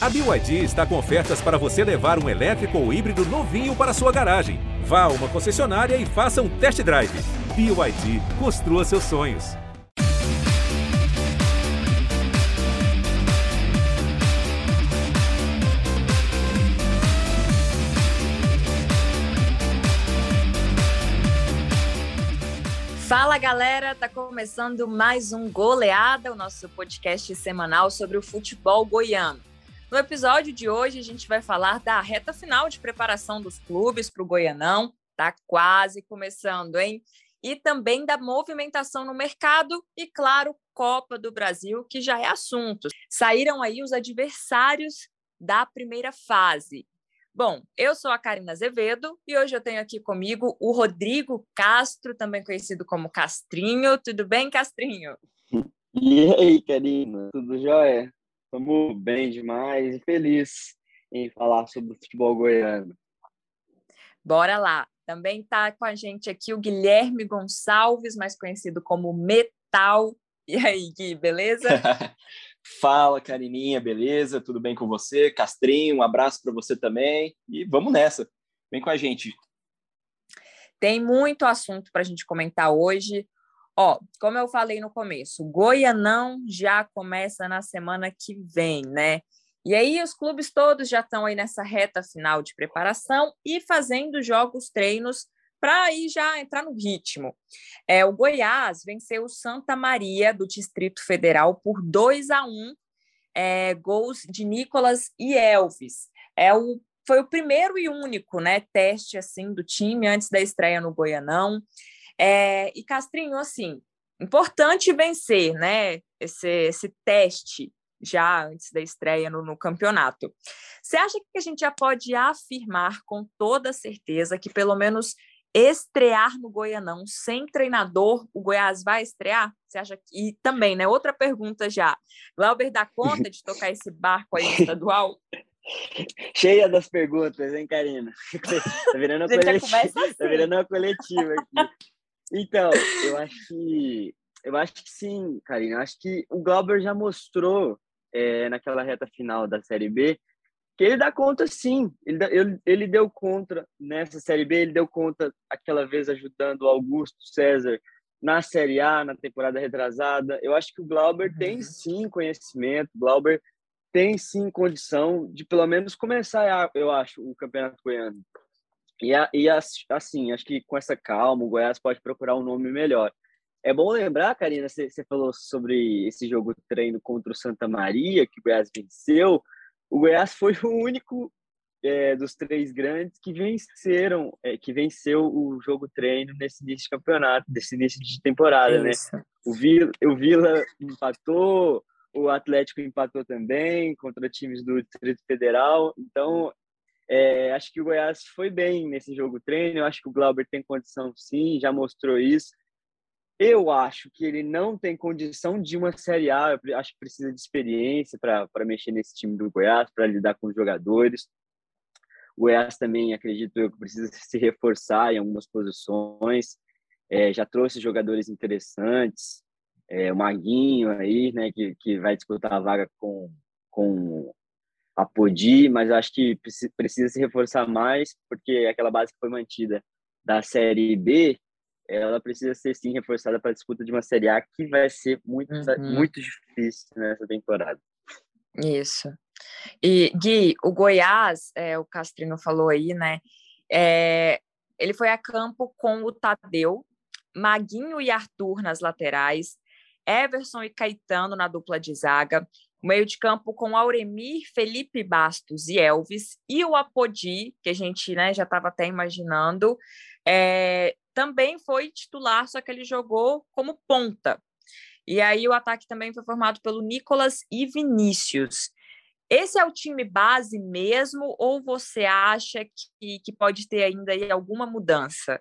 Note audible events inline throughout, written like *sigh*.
A BYD está com ofertas para você levar um elétrico ou híbrido novinho para sua garagem. Vá a uma concessionária e faça um test drive. BYD, construa seus sonhos. Fala galera, tá começando mais um Goleada, o nosso podcast semanal sobre o futebol goiano. No episódio de hoje a gente vai falar da reta final de preparação dos clubes para o Goianão, tá quase começando, hein? E também da movimentação no mercado e, claro, Copa do Brasil, que já é assunto. Saíram aí os adversários da primeira fase. Bom, eu sou a Karina Azevedo e hoje eu tenho aqui comigo o Rodrigo Castro, também conhecido como Castrinho. Tudo bem, Castrinho? E aí, Karina? Tudo jóia? Estamos bem demais e feliz em falar sobre o futebol goiano. Bora lá. Também está com a gente aqui o Guilherme Gonçalves, mais conhecido como Metal. E aí, Gui, beleza? *laughs* Fala, Carininha, beleza? Tudo bem com você? Castrinho, um abraço para você também. E vamos nessa. Vem com a gente. Tem muito assunto para a gente comentar hoje. Ó, como eu falei no começo, Goianão já começa na semana que vem, né? E aí os clubes todos já estão aí nessa reta final de preparação e fazendo jogos, treinos para aí já entrar no ritmo. É, o Goiás venceu o Santa Maria do Distrito Federal por 2 a 1 é, gols de Nicolas e Elvis. É o, foi o primeiro e único né, teste assim do time antes da estreia no Goianão. É, e Castrinho, assim, importante vencer né, esse, esse teste já antes da estreia no, no, campeonato. Você acha que a gente já pode afirmar com toda certeza que pelo menos estrear no Goianão sem treinador, o Goiás vai estrear? Você acha que... E também, né? Outra pergunta já. Glauber dá conta de tocar esse barco aí estadual? *laughs* Cheia das perguntas, hein, Karina? *laughs* Tá virando uma, coletiva, assim. tá virando uma coletiva aqui. Então, eu acho que eu acho que sim, Karina. Eu acho que o Glauber já mostrou é, naquela reta final da Série B que ele dá conta sim. Ele, ele, ele deu conta nessa Série B, ele deu conta aquela vez ajudando o Augusto César na Série A, na temporada retrasada. Eu acho que o Glauber uhum. tem sim conhecimento, o Glauber tem sim condição de pelo menos começar, eu acho, o Campeonato Goiano. E, e assim, acho que com essa calma, o Goiás pode procurar um nome melhor. É bom lembrar, Karina, você falou sobre esse jogo treino contra o Santa Maria, que o Goiás venceu o Goiás foi o único é, dos três grandes que venceram, é, que venceu o jogo treino nesse início de campeonato, nesse início de temporada, né? Né? O Vila, o Vila empatou, o Atlético empatou também contra times do Distrito Federal. Então, é, acho que o Goiás foi bem nesse jogo treino. Eu acho que o Glauber tem condição, sim, já mostrou isso. Eu acho que ele não tem condição de uma Série A. Eu acho que precisa de experiência para mexer nesse time do Goiás, para lidar com os jogadores. O Goiás também, acredito eu, que precisa se reforçar em algumas posições. É, já trouxe jogadores interessantes. É, o Maguinho aí, né, que, que vai disputar a vaga com, com a Podi, mas acho que precisa se reforçar mais, porque aquela base que foi mantida da Série B ela precisa ser sim reforçada para a disputa de uma Série A que vai ser muito, uhum. muito difícil nessa temporada. Isso. E Gui, o Goiás, é, o Castrino falou aí, né? É, ele foi a campo com o Tadeu, Maguinho e Arthur nas laterais, Everson e Caetano na dupla de zaga, o meio de campo com Auremir, Felipe Bastos e Elvis, e o Apodi, que a gente né, já estava até imaginando, é, também foi titular, só que ele jogou como ponta. E aí o ataque também foi formado pelo Nicolas e Vinícius. Esse é o time base mesmo, ou você acha que, que pode ter ainda alguma mudança?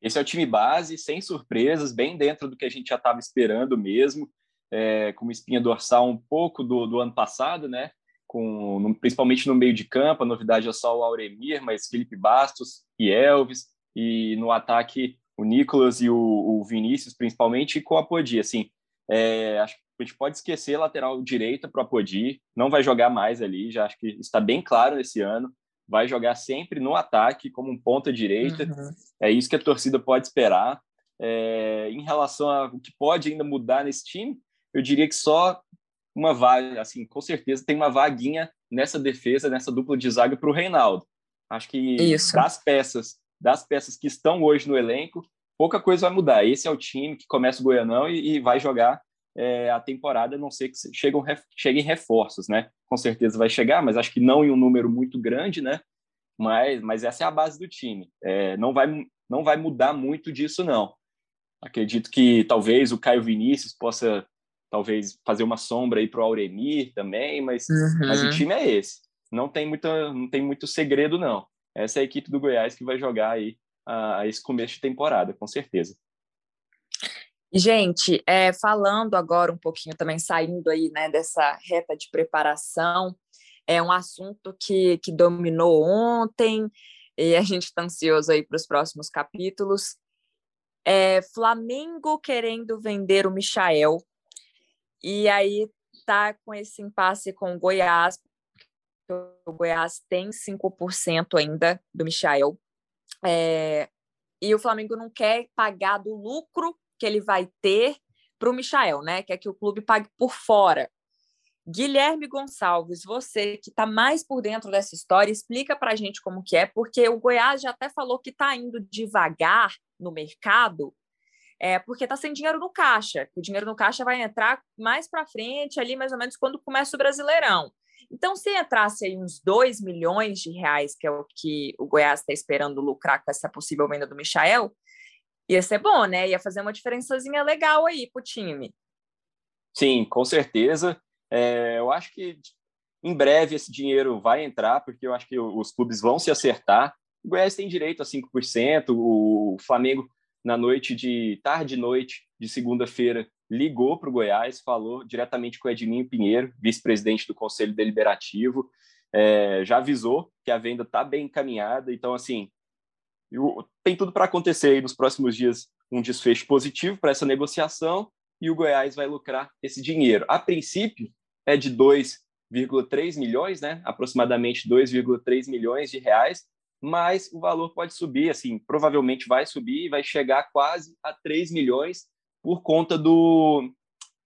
Esse é o time base, sem surpresas, bem dentro do que a gente já estava esperando mesmo, é, com uma espinha dorsal um pouco do, do ano passado, né? Com, no, principalmente no meio de campo, a novidade é só o Auremir, mas Felipe Bastos e Elvis, e no ataque o Nicolas e o, o Vinícius, principalmente, e com a Podi. Assim, é, acho a gente pode esquecer lateral direita para o Apodi, não vai jogar mais ali, já acho que está bem claro nesse ano. Vai jogar sempre no ataque, como um ponta direita. Uhum. É isso que a torcida pode esperar. É, em relação ao que pode ainda mudar nesse time, eu diria que só uma vaga, assim, com certeza tem uma vaguinha nessa defesa, nessa dupla de zaga para o Reinaldo. Acho que Isso. das peças, das peças que estão hoje no elenco, pouca coisa vai mudar. Esse é o time que começa o Goianão e, e vai jogar é, a temporada, a não ser que chegam, cheguem reforços, né? Com certeza vai chegar, mas acho que não em um número muito grande, né? Mas, mas essa é a base do time. É, não, vai, não vai mudar muito disso, não. Acredito que talvez o Caio Vinícius possa talvez fazer uma sombra aí para o Auremir também, mas, uhum. mas o time é esse. Não tem, muita, não tem muito segredo, não. Essa é a equipe do Goiás que vai jogar aí a, a esse começo de temporada, com certeza. Gente, é, falando agora um pouquinho também, saindo aí né, dessa reta de preparação, é um assunto que, que dominou ontem e a gente está ansioso aí para os próximos capítulos. É, Flamengo querendo vender o Michael e aí tá com esse impasse com o Goiás. O Goiás tem 5% ainda do Michael. É, e o Flamengo não quer pagar do lucro que ele vai ter para o Michael, né? Quer que o clube pague por fora. Guilherme Gonçalves, você que está mais por dentro dessa história, explica para a gente como que é, porque o Goiás já até falou que está indo devagar no mercado é, porque está sem dinheiro no caixa. O dinheiro no caixa vai entrar mais para frente, ali mais ou menos quando começa o Brasileirão. Então, se entrasse aí uns 2 milhões de reais, que é o que o Goiás está esperando lucrar com essa possível venda do Michael, ia ser bom, né? Ia fazer uma diferençazinha legal aí para o time. Sim, com certeza. É, eu acho que em breve esse dinheiro vai entrar, porque eu acho que os clubes vão se acertar. O Goiás tem direito a 5%, o Flamengo na noite de tarde noite de segunda-feira, ligou para o Goiás, falou diretamente com o Edminho Pinheiro, vice-presidente do Conselho Deliberativo, é, já avisou que a venda está bem encaminhada. Então, assim, eu, tem tudo para acontecer aí nos próximos dias um desfecho positivo para essa negociação e o Goiás vai lucrar esse dinheiro. A princípio, é de 2,3 milhões, né? aproximadamente 2,3 milhões de reais, mas o valor pode subir, assim, provavelmente vai subir e vai chegar quase a 3 milhões por conta do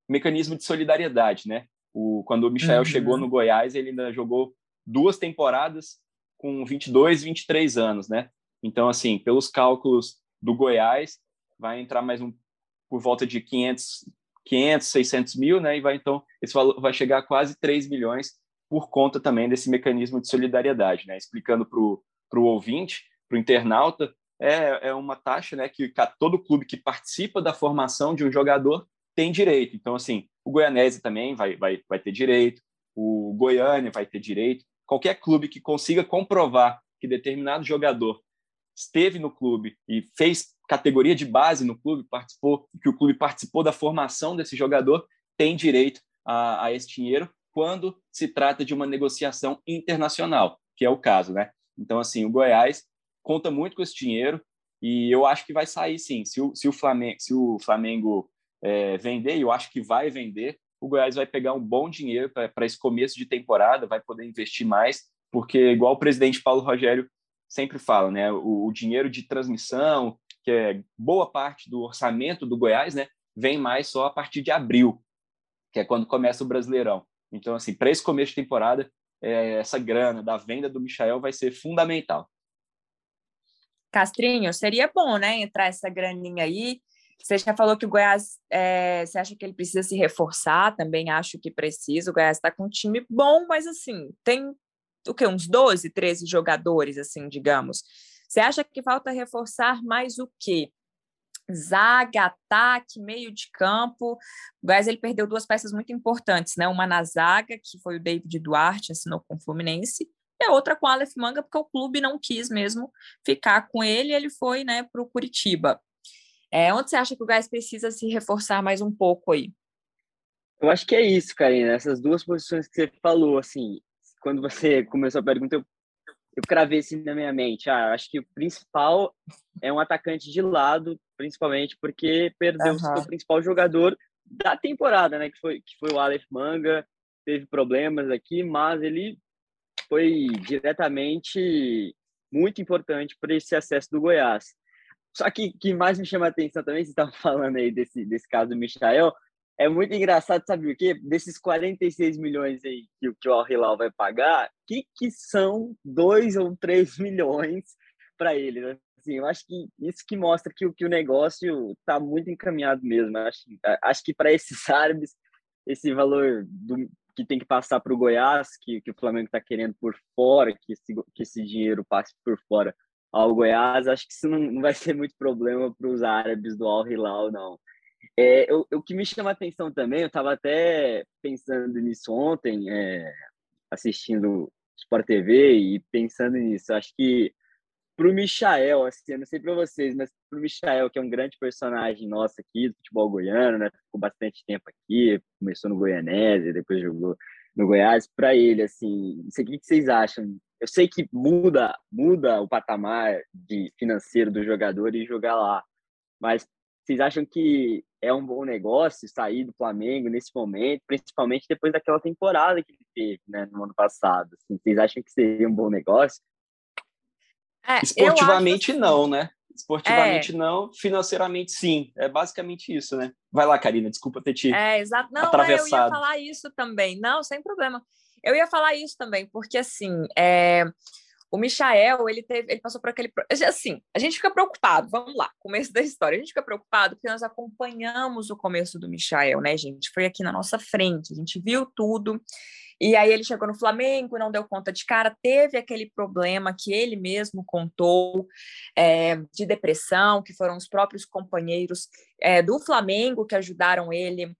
mecanismo de solidariedade, né? O, quando o Michel uhum. chegou no Goiás, ele ainda jogou duas temporadas com 22, 23 anos, né? Então, assim, pelos cálculos do Goiás, vai entrar mais um por volta de 500, 500 600 mil, né? E vai então esse valor vai chegar a quase 3 milhões por conta também desse mecanismo de solidariedade, né? Explicando para o para o ouvinte, para o internauta, é, é uma taxa né, que todo clube que participa da formação de um jogador tem direito. Então, assim, o Goianese também vai, vai, vai ter direito, o Goiânia vai ter direito. Qualquer clube que consiga comprovar que determinado jogador esteve no clube e fez categoria de base no clube, participou, que o clube participou da formação desse jogador, tem direito a, a esse dinheiro quando se trata de uma negociação internacional, que é o caso, né? Então, assim, o Goiás conta muito com esse dinheiro e eu acho que vai sair sim. Se o, se o Flamengo, se o Flamengo é, vender, eu acho que vai vender, o Goiás vai pegar um bom dinheiro para esse começo de temporada, vai poder investir mais, porque, igual o presidente Paulo Rogério sempre fala, né, o, o dinheiro de transmissão, que é boa parte do orçamento do Goiás, né, vem mais só a partir de abril, que é quando começa o Brasileirão. Então, assim, para esse começo de temporada, é, essa grana da venda do Michael vai ser fundamental. Castrinho, seria bom, né, entrar essa graninha aí. Você já falou que o Goiás, é, você acha que ele precisa se reforçar? Também acho que precisa. O Goiás está com um time bom, mas assim, tem o que uns 12, 13 jogadores, assim, digamos. Você acha que falta reforçar mais o quê? Zaga, ataque, meio de campo. O Goiás ele perdeu duas peças muito importantes, né? Uma na zaga, que foi o David Duarte, assinou com o Fluminense, e a outra com o Aleph Manga, porque o clube não quis mesmo ficar com ele, ele foi, né, para o Curitiba. É, onde você acha que o Goiás precisa se reforçar mais um pouco aí? Eu acho que é isso, Karina. Essas duas posições que você falou, assim, quando você *laughs* começou a pergunta, eu eu cravei assim na minha mente. Ah, acho que o principal é um atacante de lado, principalmente porque perdeu uhum. o seu principal jogador da temporada, né? Que foi, que foi o Aleph Manga, teve problemas aqui, mas ele foi diretamente muito importante para esse acesso do Goiás. Só que que mais me chama a atenção também, você estava *laughs* falando aí desse, desse caso do Michael, é muito engraçado, sabe o quê? Desses 46 milhões aí que, que o Al Hilal vai pagar, que, que são 2 ou 3 *laughs* milhões para ele, né? Assim, eu acho que isso que mostra que, que o negócio está muito encaminhado mesmo. Acho, acho que para esses *laughs* árabes, esse valor do, que tem que passar para o Goiás, que, que o Flamengo está querendo por fora, que esse, que esse dinheiro passe por fora ao Goiás, acho que isso não, não vai *laughs* ser muito problema para os árabes do Al Hilal, não. É, eu, o que me chama a atenção também, eu estava até pensando nisso ontem, é, assistindo Sport TV e pensando nisso, acho que para o Michael, assim, eu não sei para vocês, mas para o Michael, que é um grande personagem nosso aqui do futebol goiano, né? Ficou bastante tempo aqui, começou no Goianese, depois jogou no Goiás. Para ele, assim, não sei o que vocês acham. Eu sei que muda, muda o patamar de financeiro do jogador e jogar lá, mas vocês acham que é um bom negócio sair do Flamengo nesse momento, principalmente depois daquela temporada que ele teve, né, no ano passado? Assim, vocês acham que seria um bom negócio? É, Esportivamente assim, não, né? Esportivamente é. não, financeiramente sim. É basicamente isso, né? Vai lá, Karina, desculpa ter te é, exato. Não, atravessado. eu ia falar isso também. Não, sem problema. Eu ia falar isso também, porque assim, é... o Michael, ele teve, ele passou por aquele assim, a gente fica preocupado. Vamos lá, começo da história. A gente fica preocupado porque nós acompanhamos o começo do Michael, né, gente? Foi aqui na nossa frente, a gente viu tudo. E aí ele chegou no Flamengo, não deu conta de cara, teve aquele problema que ele mesmo contou é, de depressão, que foram os próprios companheiros é, do Flamengo que ajudaram ele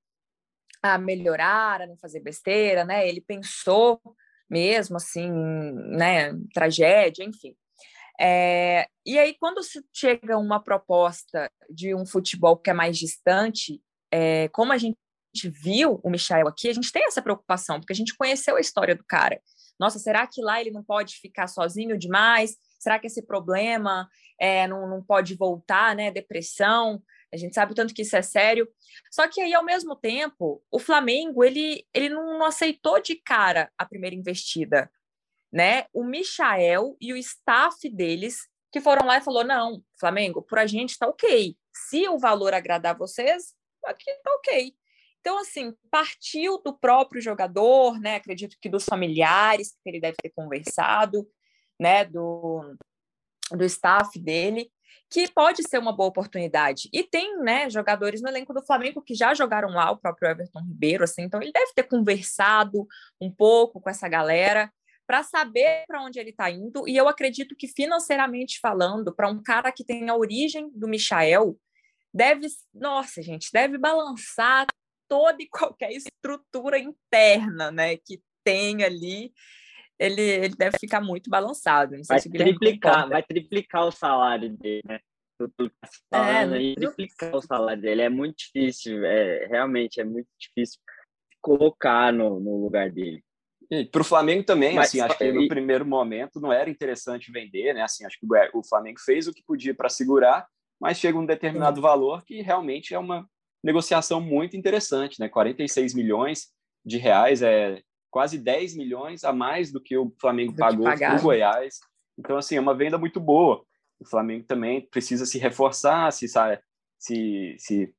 a melhorar, a não fazer besteira, né? Ele pensou mesmo assim, né? Tragédia, enfim. É, e aí, quando se chega uma proposta de um futebol que é mais distante, é, como a gente gente viu o Michael aqui, a gente tem essa preocupação, porque a gente conheceu a história do cara. Nossa, será que lá ele não pode ficar sozinho demais? Será que esse problema é, não, não pode voltar, né? Depressão, a gente sabe o tanto que isso é sério. Só que aí, ao mesmo tempo, o Flamengo, ele, ele não aceitou de cara a primeira investida, né? O Michael e o staff deles que foram lá e falou, não, Flamengo, por a gente tá ok. Se o valor agradar vocês, aqui tá ok. Então, assim, partiu do próprio jogador, né? Acredito que dos familiares que ele deve ter conversado, né? Do, do staff dele, que pode ser uma boa oportunidade. E tem, né, jogadores no elenco do Flamengo que já jogaram lá, o próprio Everton Ribeiro, assim, então ele deve ter conversado um pouco com essa galera para saber para onde ele está indo. E eu acredito que financeiramente falando, para um cara que tem a origem do Michael, deve, nossa, gente, deve balançar toda e qualquer estrutura interna, né, que tem ali, ele, ele deve ficar muito balançado. Não vai triplicar, vai triplicar o salário dele, né? é, aí, triplicar o salário dele é muito difícil, é, realmente é muito difícil colocar no, no lugar dele. Para o Flamengo também, Mas, assim, acho que no primeiro momento não era interessante vender, né? Assim, acho que o Flamengo fez o que podia para segurar, mas chega um determinado valor que realmente é uma negociação muito interessante, né? 46 milhões de reais é quase 10 milhões a mais do que o Flamengo do pagou para o Goiás. Então, assim, é uma venda muito boa. O Flamengo também precisa se reforçar, se, se, se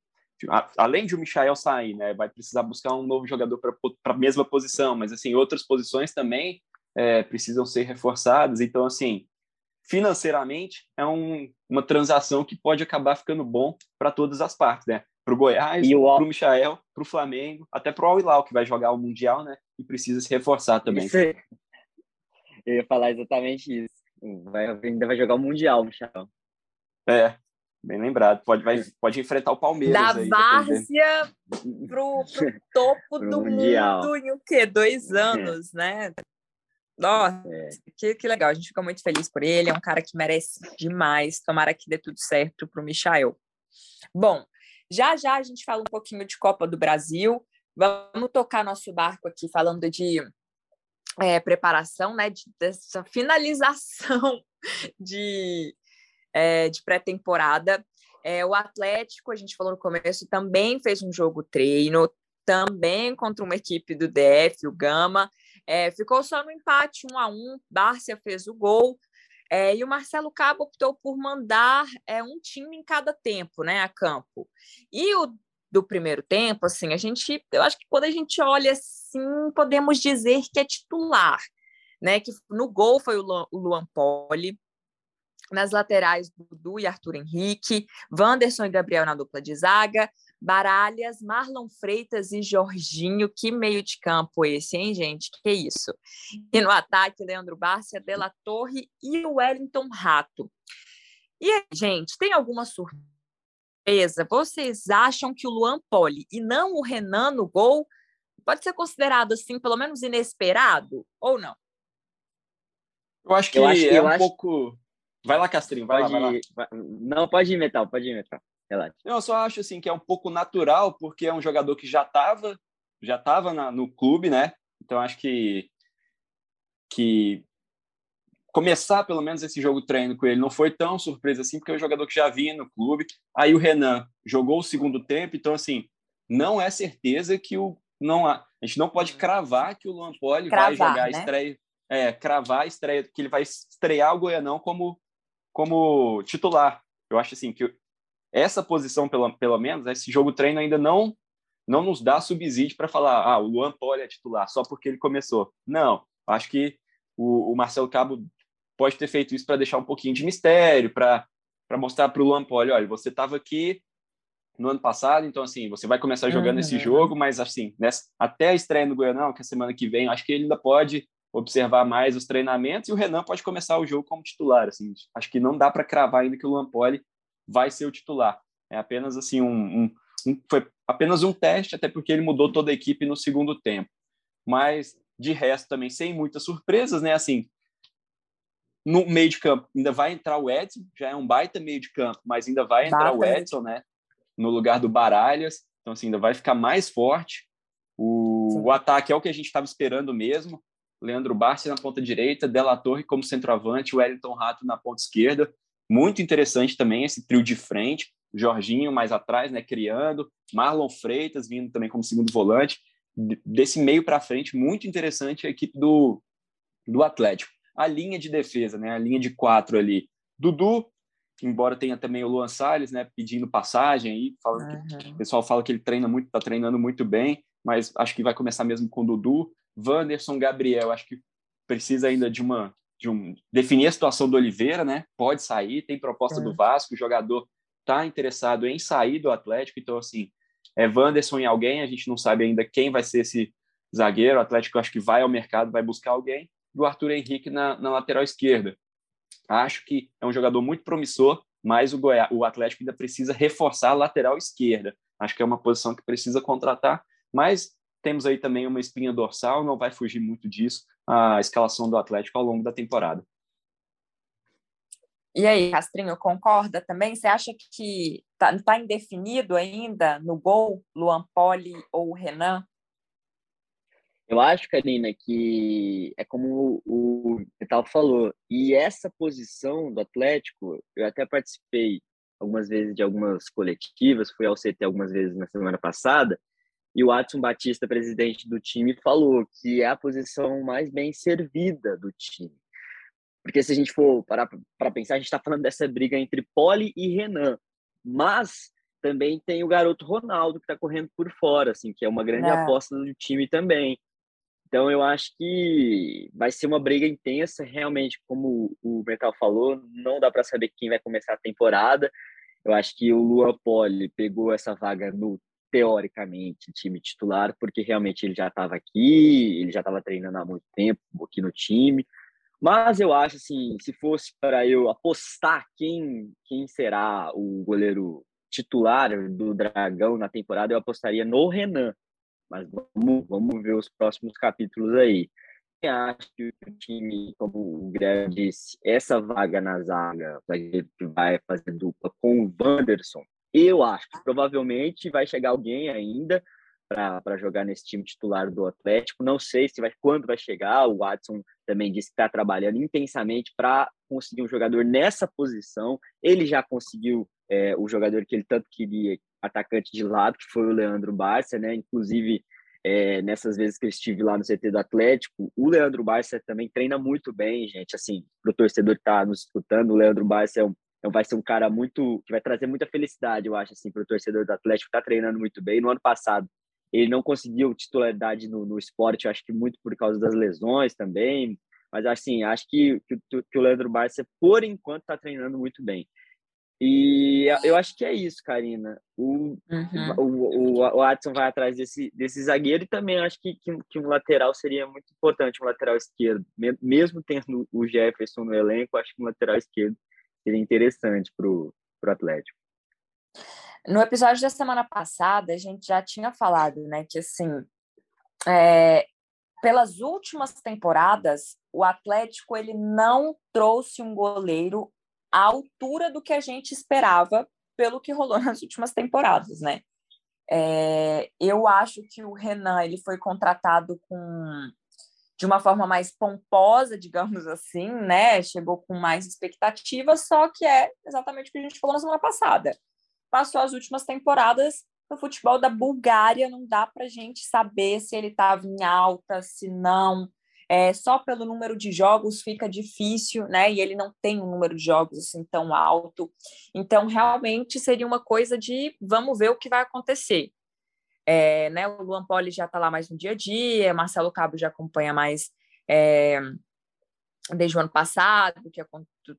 além de o Michael sair, né, vai precisar buscar um novo jogador para a mesma posição, mas assim outras posições também é, precisam ser reforçadas. Então, assim, financeiramente é um, uma transação que pode acabar ficando bom para todas as partes, né? Para o Goiás, para o Michael, para o Flamengo, até para o Al-Hilal, que vai jogar o Mundial, né? E precisa se reforçar também. Isso, eu ia falar exatamente isso. Vai, ainda vai jogar o Mundial, Michael. É, bem lembrado. Pode, vai, pode enfrentar o Palmeiras. Da aí, várzea pro, pro topo *laughs* pro do mundial. mundo em o quê? Dois anos, né? Nossa, é. que, que legal. A gente fica muito feliz por ele. É um cara que merece demais. Tomara que dê tudo certo para o Michael. Bom, já já a gente fala um pouquinho de Copa do Brasil. Vamos tocar nosso barco aqui falando de é, preparação, né? De, dessa finalização *laughs* de, é, de pré-temporada. É, o Atlético, a gente falou no começo, também fez um jogo treino, também contra uma equipe do DF, o Gama. É, ficou só no empate, um a um. Bárcia fez o gol. É, e o Marcelo Cabo optou por mandar é, um time em cada tempo, né, a campo. E o do primeiro tempo, assim, a gente, eu acho que quando a gente olha assim, podemos dizer que é titular, né? Que no gol foi o Luan Poli, nas laterais Dudu e Arthur Henrique, Wanderson e Gabriel na dupla de zaga, Baralhas, Marlon Freitas e Jorginho. Que meio de campo esse, hein, gente? Que isso? E no ataque, Leandro Bárcia, Della Torre e o Wellington Rato. E aí, gente, tem alguma surpresa? Vocês acham que o Luan Poli e não o Renan no gol pode ser considerado, assim, pelo menos inesperado ou não? Eu acho que, eu acho que é um acho... pouco... Vai lá, Castrinho, vai pode lá, vai lá. Não, pode ir, Metal, pode ir, Metal. Relaxa. Eu só acho assim que é um pouco natural, porque é um jogador que já estava já tava no clube, né? Então acho que que começar pelo menos esse jogo treino com ele não foi tão surpresa assim, porque é um jogador que já vinha no clube. Aí o Renan jogou o segundo tempo, então assim, não é certeza que o não há, a gente não pode cravar que o Luan Poli vai jogar né? estreia, é, cravar a estreia que ele vai estrear o Goianão como como titular. Eu acho assim que essa posição, pelo, pelo menos, esse jogo treino ainda não não nos dá subsídio para falar, ah, o Luan Poli é titular só porque ele começou. Não, acho que o, o Marcelo Cabo pode ter feito isso para deixar um pouquinho de mistério, para mostrar para o Luan Poli, olha, você estava aqui no ano passado, então assim, você vai começar jogando uhum. esse jogo, mas assim, nessa, até a estreia no Goianão, que é semana que vem, acho que ele ainda pode observar mais os treinamentos e o Renan pode começar o jogo como titular, assim, acho que não dá para cravar ainda que o Luan Poli vai ser o titular. É apenas assim um, um, um, foi apenas um teste, até porque ele mudou toda a equipe no segundo tempo. Mas de resto também sem muitas surpresas, né? Assim, no meio de campo ainda vai entrar o Edson, já é um baita meio de campo, mas ainda vai entrar o Edson, né? No lugar do Baralhas, então assim ainda vai ficar mais forte. O, o ataque é o que a gente estava esperando mesmo. Leandro Barsi na ponta direita, Della Torre como centroavante, Wellington Rato na ponta esquerda. Muito interessante também esse trio de frente, Jorginho mais atrás, né, criando, Marlon Freitas vindo também como segundo volante. Desse meio para frente, muito interessante a equipe do, do Atlético. A linha de defesa, né, a linha de quatro ali. Dudu, embora tenha também o Luan Salles, né, pedindo passagem aí, falando uhum. que, o pessoal fala que ele treina muito, está treinando muito bem, mas acho que vai começar mesmo com o Dudu. Wanderson, Gabriel, acho que precisa ainda de uma de um, definir a situação do Oliveira, né? Pode sair, tem proposta é. do Vasco, o jogador está interessado em sair do Atlético, então assim, é Wanderson em alguém, a gente não sabe ainda quem vai ser esse zagueiro, o Atlético acho que vai ao mercado, vai buscar alguém, e o Arthur Henrique na, na lateral esquerda. Acho que é um jogador muito promissor, mas o, Goiás, o Atlético ainda precisa reforçar a lateral esquerda. Acho que é uma posição que precisa contratar, mas temos aí também uma espinha dorsal, não vai fugir muito disso a escalação do Atlético ao longo da temporada. E aí, Castrinho, concorda também? Você acha que está tá indefinido ainda no gol Luan Poli ou Renan? Eu acho, Karina, que é como o Vital falou, e essa posição do Atlético, eu até participei algumas vezes de algumas coletivas, fui ao CT algumas vezes na semana passada, e o Adson Batista, presidente do time, falou que é a posição mais bem servida do time. Porque se a gente for parar para pensar, a gente está falando dessa briga entre Poli e Renan. Mas também tem o garoto Ronaldo que está correndo por fora, assim, que é uma grande é. aposta do time também. Então eu acho que vai ser uma briga intensa, realmente, como o Metal falou, não dá para saber quem vai começar a temporada. Eu acho que o Lua Poli pegou essa vaga no teoricamente, time titular, porque realmente ele já estava aqui, ele já estava treinando há muito tempo aqui no time. Mas eu acho assim, se fosse para eu apostar quem, quem será o goleiro titular do Dragão na temporada, eu apostaria no Renan. Mas vamos, vamos ver os próximos capítulos aí. Eu acho que o time, como o Guilherme disse, essa vaga na zaga, que vai fazer dupla com o Wanderson, eu acho que provavelmente vai chegar alguém ainda para jogar nesse time titular do Atlético. Não sei se vai quando vai chegar. O Watson também disse que está trabalhando intensamente para conseguir um jogador nessa posição. Ele já conseguiu é, o jogador que ele tanto queria, atacante de lado, que foi o Leandro Barça, né? Inclusive, é, nessas vezes que eu estive lá no CT do Atlético, o Leandro Barça também treina muito bem, gente. Assim, para o torcedor que está nos escutando, o Leandro Barça é um, é vai ser um cara muito que vai trazer muita felicidade, eu acho, assim, para o torcedor do Atlético. Está treinando muito bem. No ano passado, ele não conseguiu titularidade no, no esporte, eu acho que muito por causa das lesões também. Mas assim, acho que, que, que o Leandro Barça, por enquanto, está treinando muito bem. E eu acho que é isso, Karina. O, uhum. o, o, o Watson vai atrás desse, desse zagueiro e também acho que, que, que, um lateral seria muito importante, um lateral esquerdo. Mesmo tendo o Jefferson no elenco, acho que um lateral esquerdo seria interessante para o Atlético. No episódio da semana passada, a gente já tinha falado, né, que assim, é, pelas últimas temporadas, o Atlético ele não trouxe um goleiro à altura do que a gente esperava pelo que rolou *laughs* nas últimas temporadas, né? É, eu acho que o Renan ele foi contratado com de uma forma mais pomposa, digamos assim, né? Chegou com mais expectativas, só que é exatamente o que a gente falou na semana passada. Passou as últimas temporadas no futebol da Bulgária, não dá para gente saber se ele estava em alta, se não é, só pelo número de jogos fica difícil, né? E ele não tem um número de jogos assim tão alto. Então, realmente seria uma coisa de vamos ver o que vai acontecer. É, né, o Luan Poli já está lá mais no dia a dia, Marcelo Cabo já acompanha mais é, desde o ano passado, que é,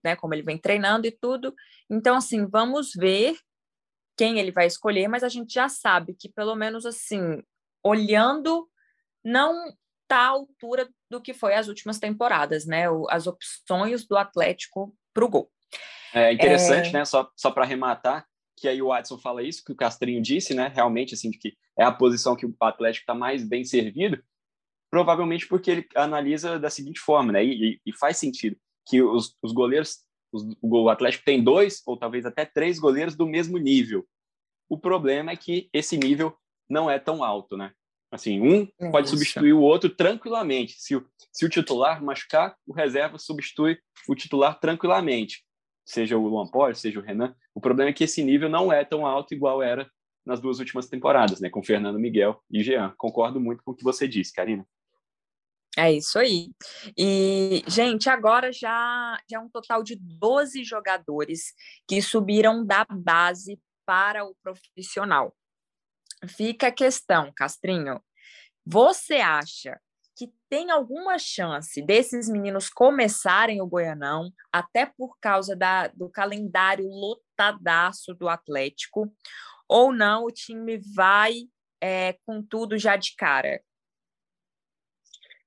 né, como ele vem treinando e tudo. Então, assim, vamos ver quem ele vai escolher, mas a gente já sabe que, pelo menos assim, olhando, não está à altura do que foi as últimas temporadas, né? as opções do Atlético para o gol. É interessante, é... né? Só, só para arrematar, que aí o Watson fala isso, que o Castrinho disse, né? Realmente, assim, de que é a posição que o Atlético está mais bem servido, provavelmente porque ele analisa da seguinte forma, né? E, e faz sentido que os, os goleiros, os, o Atlético tem dois ou talvez até três goleiros do mesmo nível. O problema é que esse nível não é tão alto, né? Assim, um Nossa. pode substituir o outro tranquilamente. Se se o titular machucar, o reserva substitui o titular tranquilamente. Seja o Luan Poli, seja o Renan. O problema é que esse nível não é tão alto igual era nas duas últimas temporadas, né? Com Fernando Miguel e Jean. Concordo muito com o que você disse, Karina. É isso aí. E, gente, agora já, já é um total de 12 jogadores que subiram da base para o profissional. Fica a questão, Castrinho. Você acha tem alguma chance desses meninos começarem o Goianão, até por causa da, do calendário lotadaço do Atlético, ou não, o time vai é, com tudo já de cara?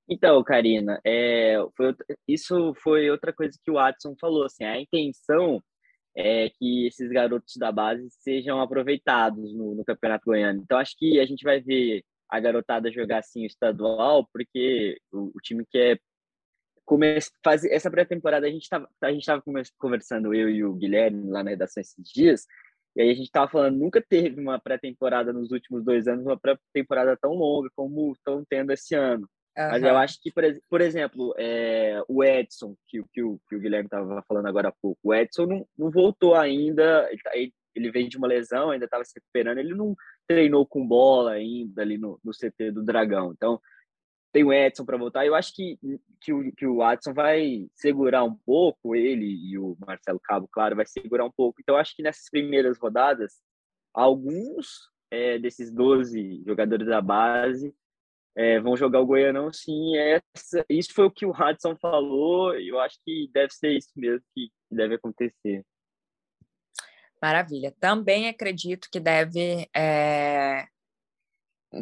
Então, Karina, é, foi, isso foi outra coisa que o Watson falou. Assim, a intenção é, que esses garotos da base sejam aproveitados no, no, Campeonato Goiano. Então, acho que a gente vai ver a garotada jogar assim o estadual, porque o, o time quer começar fazer essa pré-temporada. A gente estava a gente estava conversando eu e o Guilherme lá na redação esses dias, e aí a gente estava falando nunca teve uma pré-temporada nos últimos dois anos uma pré-temporada tão longa como estão tendo esse ano. Uhum. Mas eu acho que, por, por exemplo, é, o Edson, que, que, o, que o Guilherme estava falando agora há pouco, o Edson não, não voltou ainda, ele, tá, ele veio de uma lesão, ainda estava se recuperando, ele não treinou com bola ainda ali no, no CT do Dragão. Então, tem o Edson para voltar. Eu acho que, que, o, que o Watson vai segurar um pouco, ele e o Marcelo Cabo, claro, vai segurar um pouco. Então, acho que nessas primeiras rodadas, alguns é, desses 12 jogadores da base é, vão jogar o Goianão, sim. Essa, isso foi o que o Hudson falou, eu acho que deve ser isso mesmo que deve acontecer. Maravilha. Também acredito que deve. É...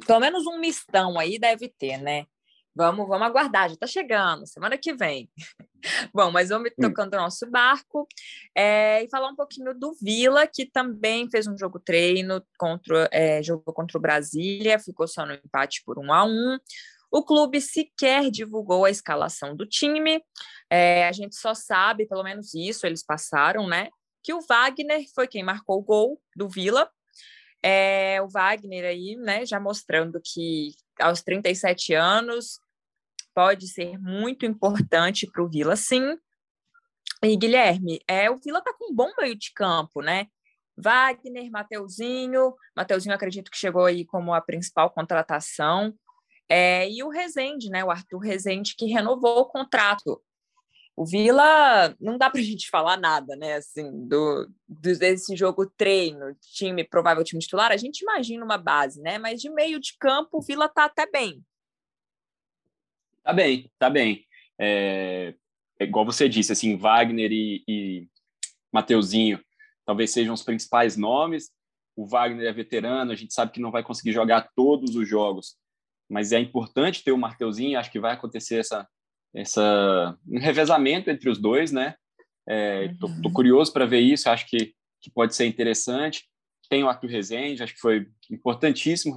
Pelo menos um mistão aí deve ter, né? Vamos, vamos aguardar, já está chegando, semana que vem. *laughs* Bom, mas vamos hum. tocando o nosso barco é, e falar um pouquinho do Vila, que também fez um jogo treino contra, é, jogou contra o Brasília, ficou só no empate por um a um. O clube sequer divulgou a escalação do time. É, a gente só sabe, pelo menos isso, eles passaram, né? Que o Wagner foi quem marcou o gol do Vila. É, o Wagner aí, né, já mostrando que aos 37 anos pode ser muito importante para o Vila, sim. E Guilherme, é, o Vila está com um bom meio de campo, né? Wagner, Mateuzinho. Mateuzinho, acredito que chegou aí como a principal contratação. É, e o Rezende, né? O Arthur Rezende, que renovou o contrato. O Vila, não dá para a gente falar nada, né? Assim, do, do, desse jogo treino, time, provável time titular, a gente imagina uma base, né? Mas de meio de campo, o Vila tá até bem. Tá bem, tá bem. É, é igual você disse, assim, Wagner e, e Mateuzinho talvez sejam os principais nomes. O Wagner é veterano, a gente sabe que não vai conseguir jogar todos os jogos, mas é importante ter o Mateuzinho. Acho que vai acontecer essa, essa um revezamento entre os dois, né? É, tô, tô, uhum. curioso para ver isso. Acho que, que pode ser interessante. Tem o Arthur Rezende, acho que foi importantíssimo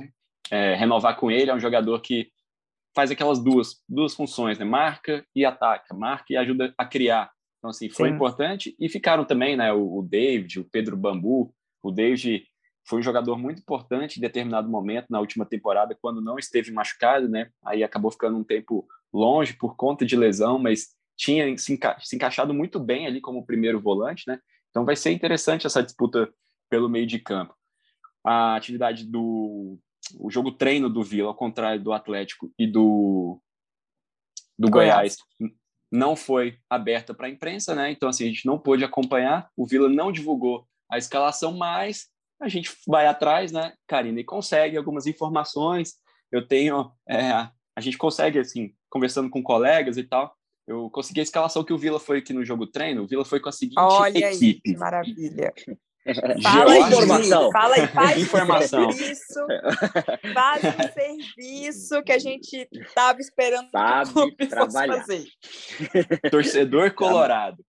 é, renovar com ele. É um jogador que faz aquelas duas duas funções, né? Marca e ataca, marca e ajuda a criar. Então, assim, foi Sim. importante. E ficaram também, né, o, o David, o Pedro Bambu. O David foi um jogador muito importante em determinado momento na última temporada, quando não esteve machucado, né? Aí acabou ficando um tempo longe por conta de lesão, mas tinha se, enca se encaixado muito bem ali como primeiro volante, né? Então vai ser interessante essa disputa pelo meio de campo. A atividade do o jogo treino do Vila, ao contrário do Atlético e do do Goiás, Goiás não foi aberta para a imprensa, né? Então, assim, a gente não pôde acompanhar. O Vila não divulgou a escalação, mas a gente vai atrás, né, Karina, e consegue algumas informações. Eu tenho, é, a gente consegue, assim, conversando com colegas e tal, eu consegui a escalação que o Vila foi aqui no jogo treino. O Vila foi com a seguinte Olha equipe. Aí, maravilha. *laughs* Fala aí, informação. Fala aí, faz informação. Serviço, faz um serviço que a gente estava esperando Sabe que trabalhar. fazer. Torcedor colorado.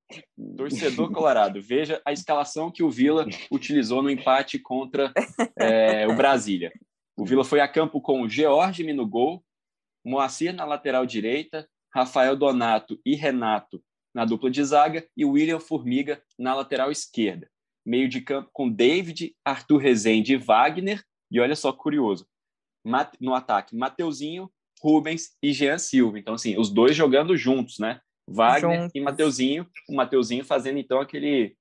Torcedor colorado. Veja a escalação que o Vila utilizou no empate contra é, o Brasília. O Vila foi a campo com o George no gol, Moacir na lateral direita, Rafael Donato e Renato na dupla de zaga e William Formiga na lateral esquerda meio de campo com David, Arthur Rezende e Wagner. E olha só curioso, no ataque, Mateuzinho, Rubens e Jean Silva. Então, assim, os dois jogando juntos, né? Wagner juntos. e Mateuzinho. O Mateuzinho fazendo, então, aquele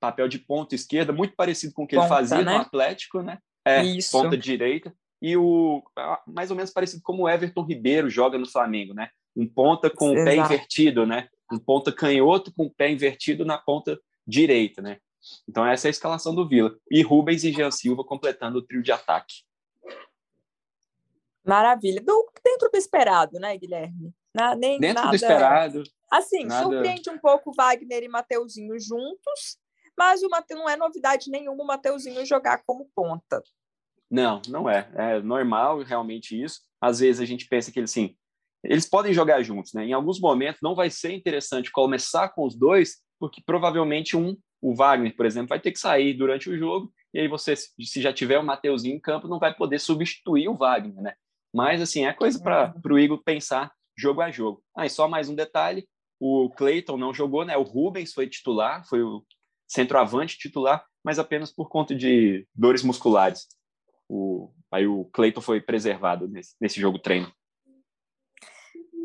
papel de ponta esquerda, muito parecido com o que ponta, ele fazia né? no Atlético, né? É, Isso. ponta direita. E o mais ou menos parecido como o Everton Ribeiro joga no Flamengo, né? Um ponta com o pé invertido, né? Um ponta canhoto com o pé invertido na ponta direita, né? Então, essa é a escalação do Vila. E Rubens e Jean Silva completando o trio de ataque. Maravilha. Do, dentro do esperado, né, Guilherme? Na, nem dentro nada... do esperado. Assim, nada... surpreende um pouco Wagner e Mateuzinho juntos, mas o Mate... não é novidade nenhuma o Mateuzinho jogar como ponta. Não, não é. É normal realmente isso. Às vezes a gente pensa que eles, assim, eles podem jogar juntos, né? Em alguns momentos não vai ser interessante começar com os dois, porque provavelmente um o Wagner, por exemplo, vai ter que sair durante o jogo, e aí você, se já tiver o Mateuzinho em campo, não vai poder substituir o Wagner, né? Mas, assim, é coisa para o Igor pensar jogo a jogo. Ah, e só mais um detalhe, o Cleiton não jogou, né? O Rubens foi titular, foi o centroavante titular, mas apenas por conta de dores musculares. O, aí o Cleiton foi preservado nesse, nesse jogo treino.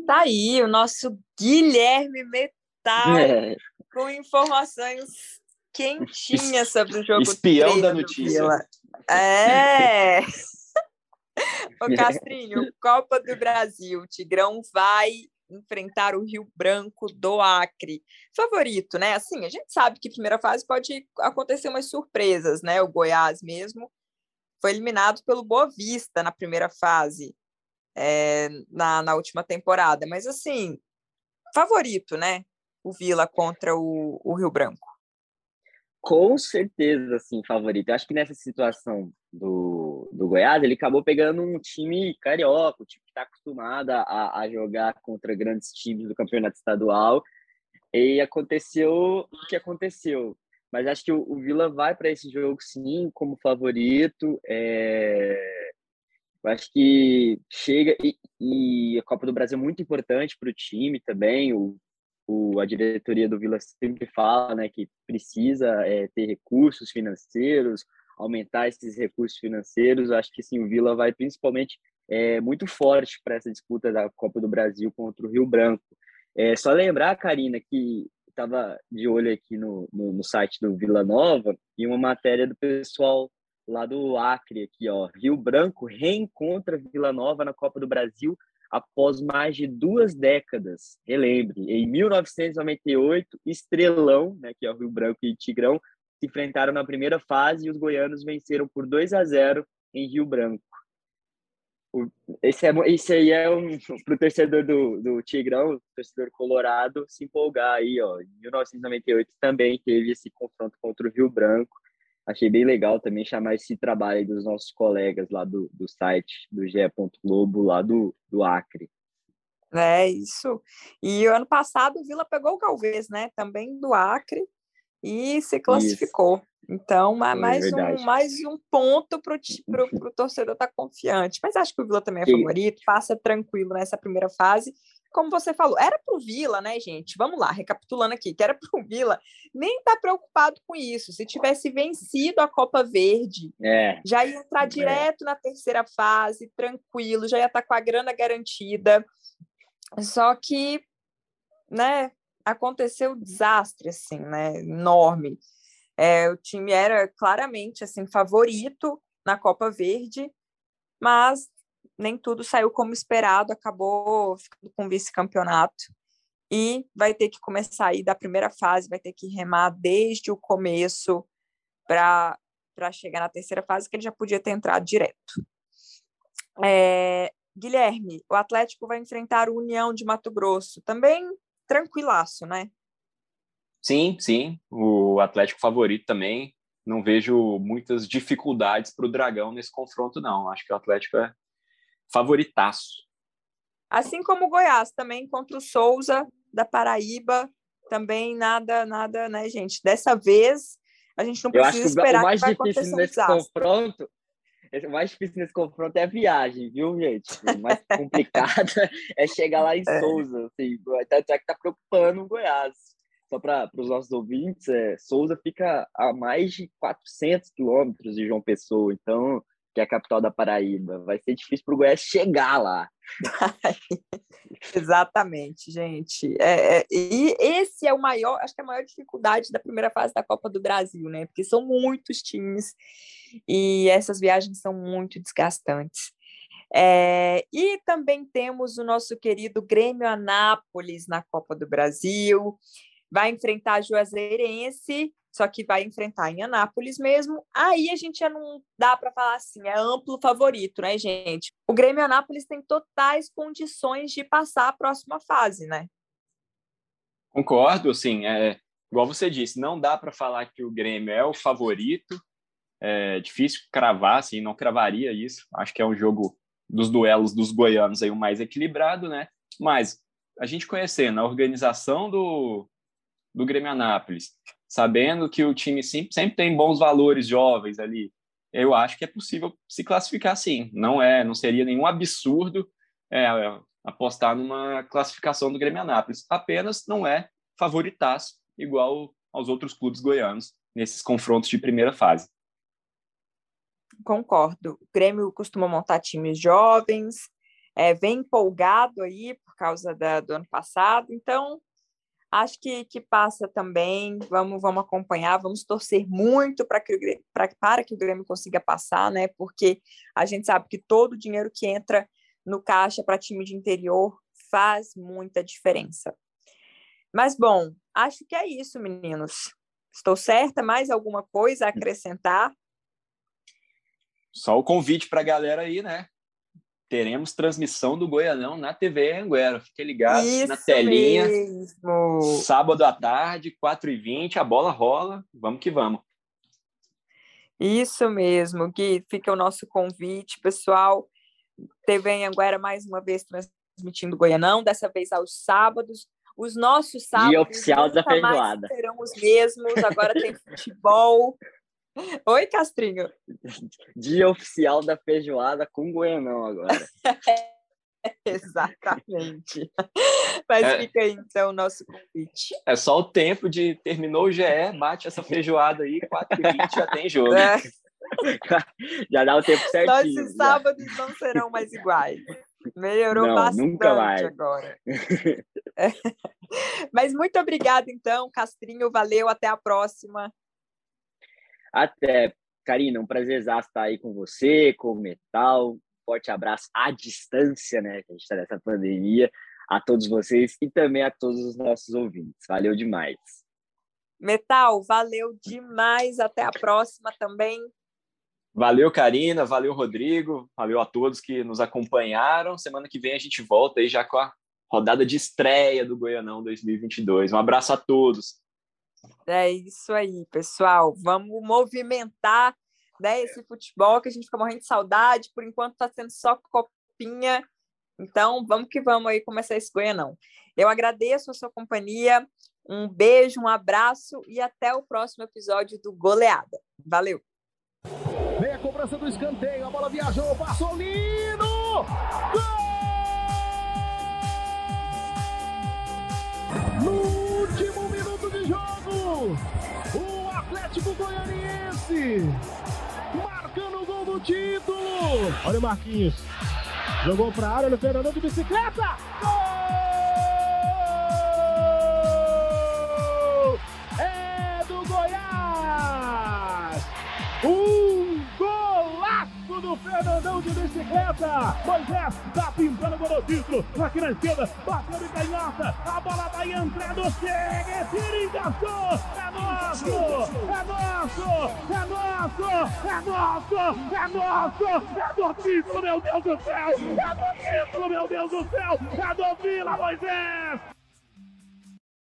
Tá aí o nosso Guilherme Metal é. com informações quentinha sobre o jogo. Espião da notícia. É. *laughs* Ô Castrinho, Copa do Brasil, Tigrão vai enfrentar o Rio Branco do Acre. Favorito, né? Assim, a gente sabe que primeira fase pode acontecer umas surpresas, né? O Goiás mesmo foi eliminado pelo Boa Vista na primeira fase, é, na, na última temporada. Mas, assim, favorito, né? O Vila contra o, o Rio Branco. Com certeza, assim, favorito. Eu acho que nessa situação do, do Goiás, ele acabou pegando um time carioca, um time que está acostumado a, a jogar contra grandes times do campeonato estadual. E aconteceu o que aconteceu. Mas acho que o, Vila vai para esse jogo, sim, como favorito. É... Eu acho que chega e, e, a Copa do Brasil é muito importante para o time também. O o, a diretoria do Vila sempre fala né, que precisa é, ter recursos financeiros, aumentar esses recursos financeiros. Acho que sim, o Vila vai principalmente é, muito forte para essa disputa da Copa do Brasil contra o Rio Branco. É, só lembrar, Karina, que estava de olho aqui no, no, no, site do Vila Nova e uma matéria do pessoal lá do Acre, aqui, ó. Rio Branco reencontra Vila Nova na Copa do Brasil após mais de duas décadas. Relembre, em 1998, Estrelão, né, que é o Rio Branco e Tigrão, se enfrentaram na primeira fase e os goianos venceram por 2 a 0 em Rio Branco. Esse, é, esse aí é um, *laughs* para o torcedor do, do Tigrão, torcedor colorado, se empolgar aí, ó. Em 1998 também teve esse confronto contra o Rio Branco. Achei bem legal também chamar esse trabalho dos nossos colegas lá do, do site do GE. Globo, lá do, do Acre. É isso. E o ano passado o Vila pegou o Galvez, né? Também do Acre e se classificou. Isso. Então, é mais, um, mais um ponto para o *laughs* torcedor estar tá confiante. Mas acho que o Vila também é favorito, passa tranquilo nessa primeira fase. Como você falou, era para o Vila, né, gente? Vamos lá, recapitulando aqui, que era para o *laughs* Vila nem estar tá preocupado com isso. Se tivesse vencido a Copa Verde, é. já ia entrar é. direto na terceira fase, tranquilo, já ia estar tá com a grana garantida. Só que, né, aconteceu um desastre, assim, né, enorme. É, o time era claramente assim favorito na Copa Verde, mas nem tudo saiu como esperado, acabou ficando com vice-campeonato e vai ter que começar aí da primeira fase, vai ter que remar desde o começo para chegar na terceira fase, que ele já podia ter entrado direto. É, Guilherme, o Atlético vai enfrentar o União de Mato Grosso, também tranquilaço, né? Sim, sim. O Atlético favorito também. Não vejo muitas dificuldades para o Dragão nesse confronto, não. Acho que o Atlético é favoritaço. Assim como o Goiás também contra o Souza da Paraíba, também nada, nada, né, gente? Dessa vez a gente não precisa esperar o mais que difícil nesse confronto, o mais difícil nesse confronto é a viagem, viu, gente? O mais *laughs* complicado *laughs* é chegar lá em é. Souza, assim, até que tá preocupando o Goiás só para os nossos ouvintes, é, Souza fica a mais de 400 quilômetros de João Pessoa, então, que é a capital da Paraíba. Vai ser difícil para o Goiás chegar lá. *laughs* Exatamente, gente. É, é, e esse é o maior, acho que é a maior dificuldade da primeira fase da Copa do Brasil, né? Porque são muitos times e essas viagens são muito desgastantes. É, e também temos o nosso querido Grêmio Anápolis na Copa do Brasil vai enfrentar Juazeirense, só que vai enfrentar em Anápolis mesmo. Aí a gente já não dá para falar assim, é amplo favorito, né, gente? O Grêmio Anápolis tem totais condições de passar a próxima fase, né? Concordo, sim. É, igual você disse, não dá para falar que o Grêmio é o favorito. É difícil cravar, assim, não cravaria isso. Acho que é um jogo dos duelos dos goianos aí o mais equilibrado, né? Mas a gente conhecendo a organização do, do Grêmio Anápolis, sabendo que o time sempre, sempre tem bons valores jovens ali, eu acho que é possível se classificar sim. Não é, não seria nenhum absurdo é, apostar numa classificação do Grêmio Anápolis. Apenas não é favoritaço igual aos outros clubes goianos nesses confrontos de primeira fase. Concordo. O Grêmio costuma montar times jovens, é, vem empolgado aí por causa da, do ano passado, então Acho que, que passa também. Vamos, vamos acompanhar, vamos torcer muito para que, para que o Grêmio consiga passar, né? Porque a gente sabe que todo o dinheiro que entra no caixa para time de interior faz muita diferença. Mas, bom, acho que é isso, meninos. Estou certa? Mais alguma coisa a acrescentar? Só o convite para a galera aí, né? Teremos transmissão do Goianão na TV Anguera. Fique ligado Isso na telinha. Mesmo. Sábado à tarde, 4h20, a bola rola. Vamos que vamos. Isso mesmo, Gui. Fica o nosso convite, pessoal. TV Anguera mais uma vez transmitindo Goianão, dessa vez aos sábados. Os nossos sábados Dia oficial da feijoada. serão os mesmos. Agora tem futebol. *laughs* *laughs* Oi, Castrinho. *laughs* Dia oficial da feijoada com Goianão agora. *laughs* Exatamente. Mas é, fica aí, então, o nosso convite. É só o tempo de terminou o GE, bate essa feijoada aí, 4h20 já tem jogo. É. já dá o tempo certinho. Nossos sábados não serão mais iguais. Melhorou não, bastante agora. Mas muito obrigada, então, Castrinho. Valeu, até a próxima. Até, Karina, um prazer estar aí com você, com o Metal. Forte abraço à distância, né? Que a gente está nessa pandemia. A todos vocês e também a todos os nossos ouvintes. Valeu demais. Metal, valeu demais. Até a próxima também. Valeu, Karina. Valeu, Rodrigo. Valeu a todos que nos acompanharam. Semana que vem a gente volta aí já com a rodada de estreia do Goianão 2022. Um abraço a todos. É isso aí, pessoal. Vamos movimentar né, esse futebol que a gente fica morrendo de saudade. Por enquanto está sendo só copinha. Então, vamos que vamos aí começar esse Goianão. Eu agradeço a sua companhia. Um beijo, um abraço e até o próximo episódio do Goleada. Valeu! Vem a cobrança do escanteio, a bola viajou, passou lindo! Gol! No último minuto de jogo, o Atlético Goianiense marcando o gol do título. Olha o Marquinhos. Jogou para a área, o Fernandão de bicicleta. Gol! Fernandão de bicicleta. Moisés tá pintando o gol do título. Aqui na esquerda, bateu de canhota. A bola vai entrando, chega, tira, encaixou. É nosso, é nosso, é nosso, é nosso, é nosso. É do título, meu Deus do céu. É do título, meu Deus do céu. É do Vila Moisés.